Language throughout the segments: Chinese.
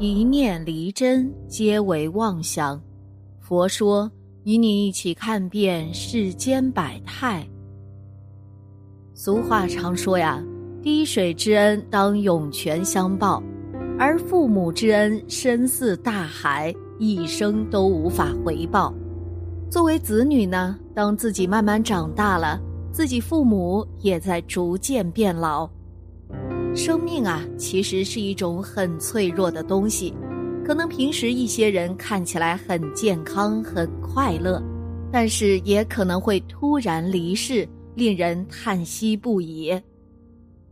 一念离真，皆为妄想。佛说，与你一起看遍世间百态。俗话常说呀，滴水之恩当涌泉相报，而父母之恩深似大海，一生都无法回报。作为子女呢，当自己慢慢长大了，自己父母也在逐渐变老。生命啊，其实是一种很脆弱的东西。可能平时一些人看起来很健康、很快乐，但是也可能会突然离世。令人叹息不已。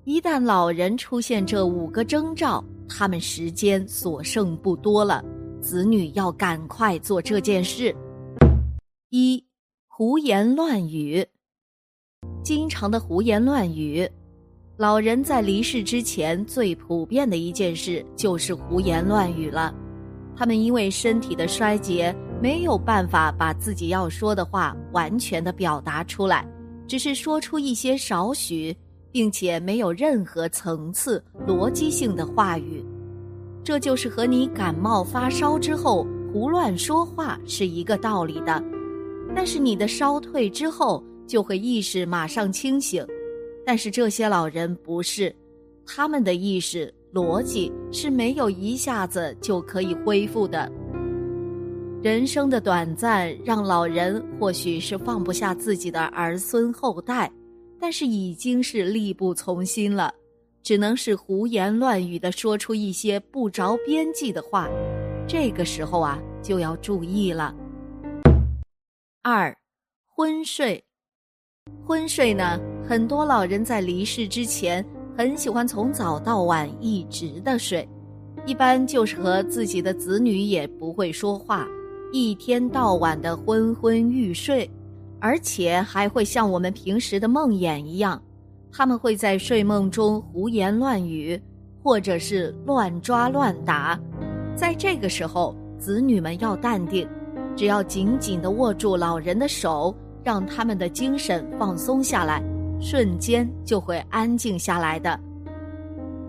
一旦老人出现这五个征兆，他们时间所剩不多了，子女要赶快做这件事。一、胡言乱语，经常的胡言乱语。老人在离世之前，最普遍的一件事就是胡言乱语了。他们因为身体的衰竭，没有办法把自己要说的话完全的表达出来。只是说出一些少许，并且没有任何层次、逻辑性的话语，这就是和你感冒发烧之后胡乱说话是一个道理的。但是你的烧退之后，就会意识马上清醒。但是这些老人不是，他们的意识逻辑是没有一下子就可以恢复的。人生的短暂，让老人或许是放不下自己的儿孙后代，但是已经是力不从心了，只能是胡言乱语的说出一些不着边际的话。这个时候啊，就要注意了。二，昏睡。昏睡呢，很多老人在离世之前，很喜欢从早到晚一直的睡，一般就是和自己的子女也不会说话。一天到晚的昏昏欲睡，而且还会像我们平时的梦魇一样，他们会在睡梦中胡言乱语，或者是乱抓乱打。在这个时候，子女们要淡定，只要紧紧地握住老人的手，让他们的精神放松下来，瞬间就会安静下来的。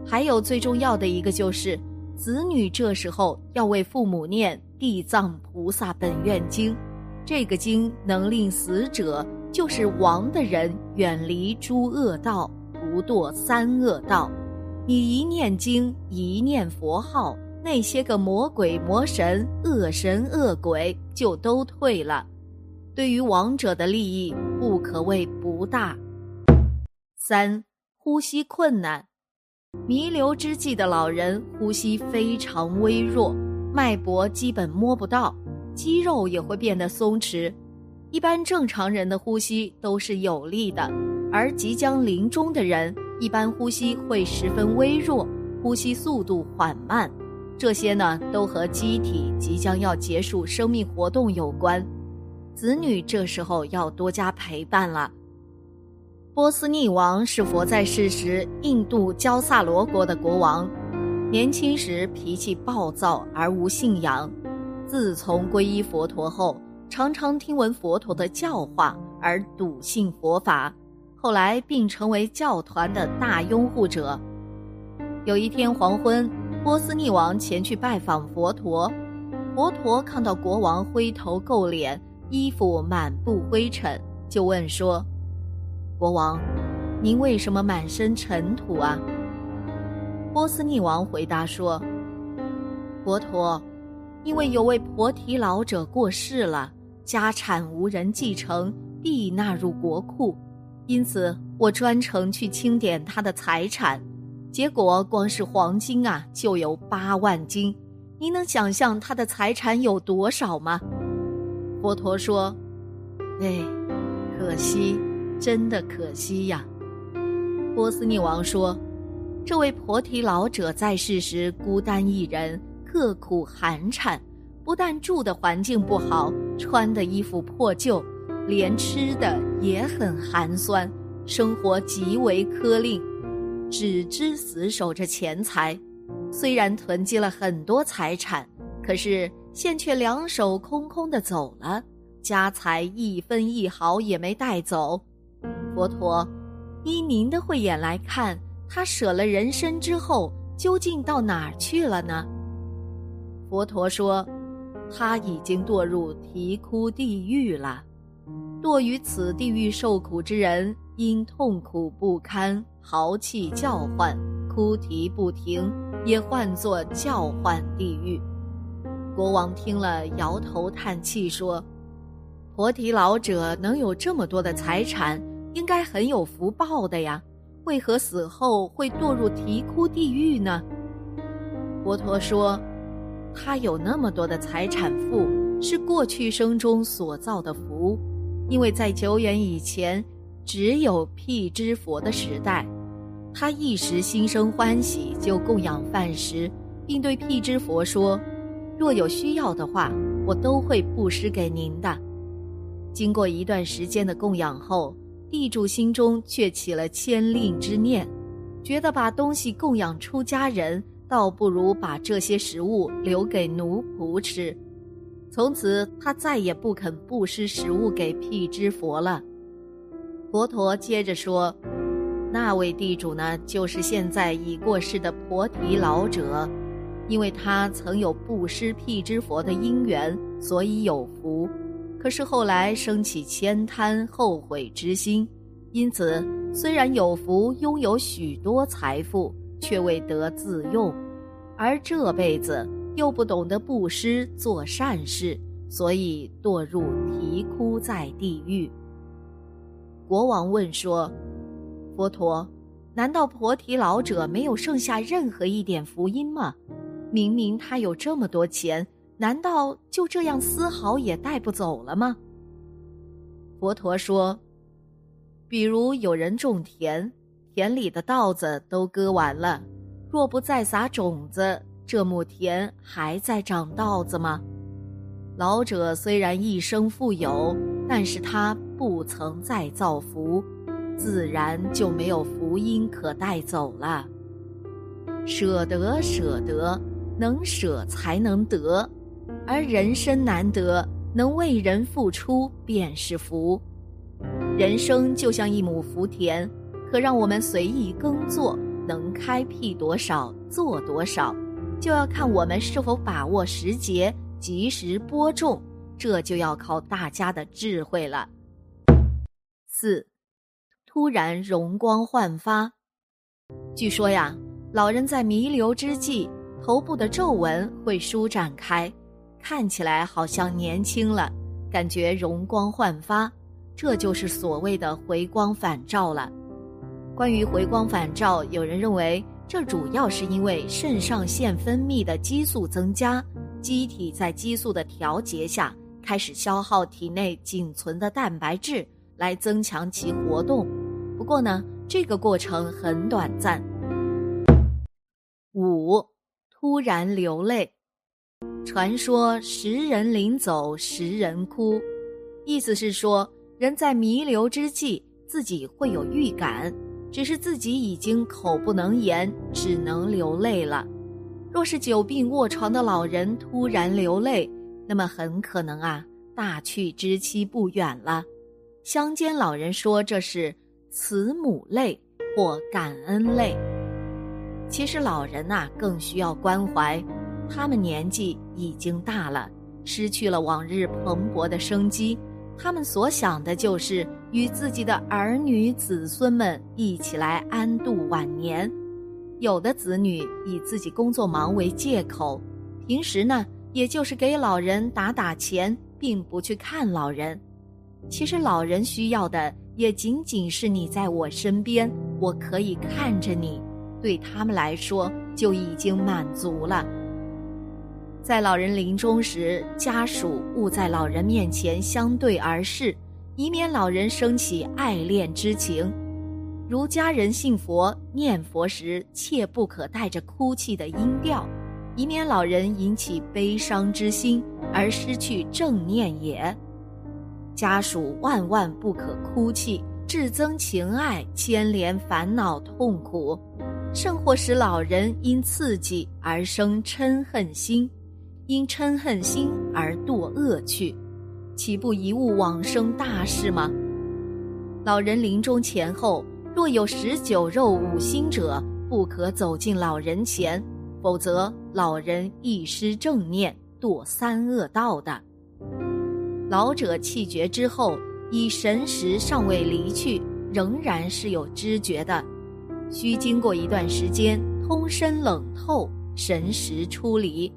还有最重要的一个就是，子女这时候要为父母念。地藏菩萨本愿经，这个经能令死者，就是亡的人，远离诸恶道，不堕三恶道。你一念经，一念佛号，那些个魔鬼魔神、恶神恶鬼就都退了。对于亡者的利益，不可谓不大。三、呼吸困难，弥留之际的老人呼吸非常微弱。脉搏基本摸不到，肌肉也会变得松弛。一般正常人的呼吸都是有力的，而即将临终的人一般呼吸会十分微弱，呼吸速度缓慢。这些呢，都和机体即将要结束生命活动有关。子女这时候要多加陪伴了。波斯匿王是佛在世时印度焦萨罗国的国王。年轻时脾气暴躁而无信仰，自从皈依佛陀后，常常听闻佛陀的教化而笃信佛法，后来并成为教团的大拥护者。有一天黄昏，波斯匿王前去拜访佛陀，佛陀看到国王灰头垢脸，衣服满布灰尘，就问说：“国王，您为什么满身尘土啊？”波斯匿王回答说：“佛陀，因为有位婆提老者过世了，家产无人继承，必纳入国库，因此我专程去清点他的财产，结果光是黄金啊就有八万斤。您能想象他的财产有多少吗？”佛陀说：“哎，可惜，真的可惜呀。”波斯匿王说。这位婆提老者在世时孤单一人，刻苦寒颤，不但住的环境不好，穿的衣服破旧，连吃的也很寒酸，生活极为苛吝，只知死守着钱财。虽然囤积了很多财产，可是现却两手空空的走了，家财一分一毫也没带走。佛陀，依您的慧眼来看。他舍了人身之后，究竟到哪儿去了呢？佛陀说：“他已经堕入啼哭地狱了。堕于此地狱受苦之人，因痛苦不堪，嚎泣叫唤，哭啼不停，也唤作叫唤地狱。”国王听了，摇头叹气说：“菩提老者能有这么多的财产，应该很有福报的呀，为何死后会堕入啼哭地狱呢？”佛陀说。他有那么多的财产富，是过去生中所造的福，因为在久远以前，只有辟支佛的时代，他一时心生欢喜，就供养饭食，并对辟支佛说：“若有需要的话，我都会布施给您的。”经过一段时间的供养后，地主心中却起了牵令之念，觉得把东西供养出家人。倒不如把这些食物留给奴仆吃。从此，他再也不肯布施食物给辟支佛了。佛陀接着说：“那位地主呢，就是现在已过世的婆提老者，因为他曾有布施辟支佛的因缘，所以有福。可是后来升起千贪后悔之心，因此虽然有福，拥有许多财富。”却未得自用，而这辈子又不懂得布施做善事，所以堕入啼哭在地狱。国王问说：“佛陀，难道婆提老者没有剩下任何一点福音吗？明明他有这么多钱，难道就这样丝毫也带不走了吗？”佛陀说：“比如有人种田。”田里的稻子都割完了，若不再撒种子，这亩田还在长稻子吗？老者虽然一生富有，但是他不曾再造福，自然就没有福音可带走了。舍得，舍得，能舍才能得，而人生难得，能为人付出便是福。人生就像一亩福田。可让我们随意耕作，能开辟多少做多少，就要看我们是否把握时节，及时播种，这就要靠大家的智慧了。四，突然容光焕发。据说呀，老人在弥留之际，头部的皱纹会舒展开，看起来好像年轻了，感觉容光焕发，这就是所谓的回光返照了。关于回光返照，有人认为这主要是因为肾上腺分泌的激素增加，机体在激素的调节下开始消耗体内仅存的蛋白质来增强其活动。不过呢，这个过程很短暂。五，突然流泪。传说十人临走，十人哭，意思是说人在弥留之际，自己会有预感。只是自己已经口不能言，只能流泪了。若是久病卧床的老人突然流泪，那么很可能啊，大去之期不远了。乡间老人说这是慈母泪或感恩泪。其实老人呐更需要关怀，他们年纪已经大了，失去了往日蓬勃的生机。他们所想的就是与自己的儿女子孙们一起来安度晚年。有的子女以自己工作忙为借口，平时呢，也就是给老人打打钱，并不去看老人。其实老人需要的也仅仅是你在我身边，我可以看着你，对他们来说就已经满足了。在老人临终时，家属勿在老人面前相对而视，以免老人生起爱恋之情。如家人信佛念佛时，切不可带着哭泣的音调，以免老人引起悲伤之心而失去正念也。家属万万不可哭泣，致增情爱，牵连烦恼痛苦，甚或使老人因刺激而生嗔恨心。因嗔恨心而堕恶趣，岂不贻误往生大事吗？老人临终前后，若有食酒肉五辛者，不可走进老人前，否则老人一失正念，堕三恶道的。老者气绝之后，以神识尚未离去，仍然是有知觉的，需经过一段时间通身冷透，神识出离，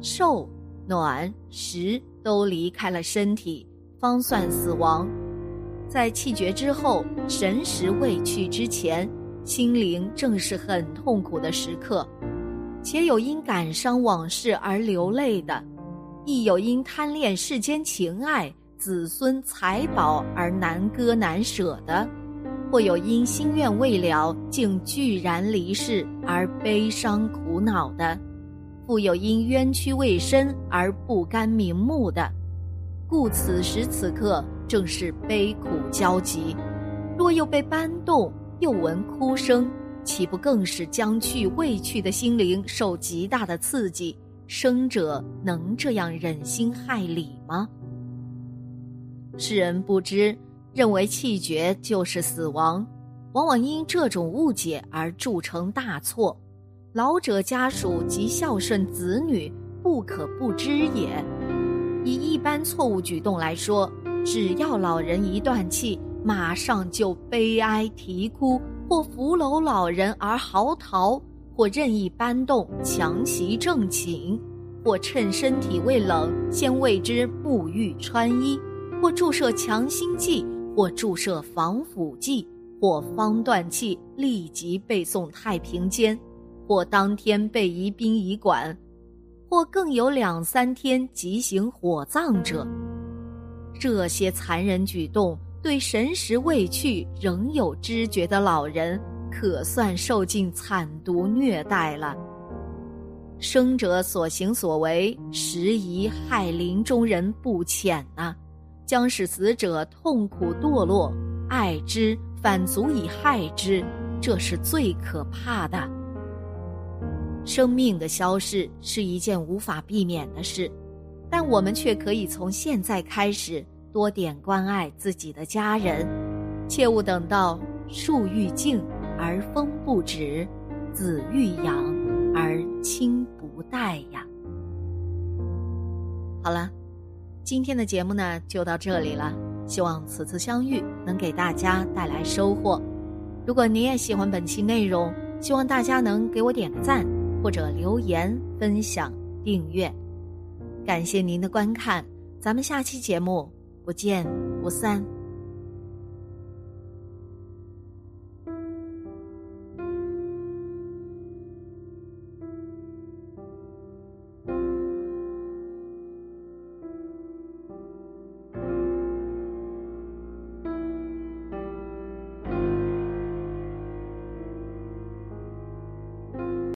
受暖食都离开了身体，方算死亡。在气绝之后，神识未去之前，心灵正是很痛苦的时刻，且有因感伤往事而流泪的，亦有因贪恋世间情爱、子孙财宝而难割难舍的，或有因心愿未了竟拒然离世而悲伤苦恼的，复有因冤屈未深而不甘瞑目的，故此时此刻。正是悲苦交集，若又被搬动，又闻哭声，岂不更是将去未去的心灵受极大的刺激？生者能这样忍心害理吗？世人不知，认为气绝就是死亡，往往因这种误解而铸成大错。老者家属及孝顺子女不可不知也。以一般错误举动来说。只要老人一断气，马上就悲哀啼哭，或扶搂老人而嚎啕，或任意搬动强袭正寝，或趁身体未冷先为之沐浴穿衣，或注射强心剂，或注射防腐剂，或方断气立即被送太平间，或当天被移殡仪馆，或更有两三天即行火葬者。这些残忍举动，对神识未去仍有知觉的老人，可算受尽惨毒虐待了。生者所行所为，实宜害临终人不浅呐，将使死者痛苦堕落，爱之反足以害之，这是最可怕的。生命的消逝是一件无法避免的事。但我们却可以从现在开始多点关爱自己的家人，切勿等到树欲静而风不止，子欲养而亲不待呀。好了，今天的节目呢就到这里了，希望此次相遇能给大家带来收获。如果你也喜欢本期内容，希望大家能给我点个赞，或者留言、分享、订阅。感谢您的观看，咱们下期节目不见不散。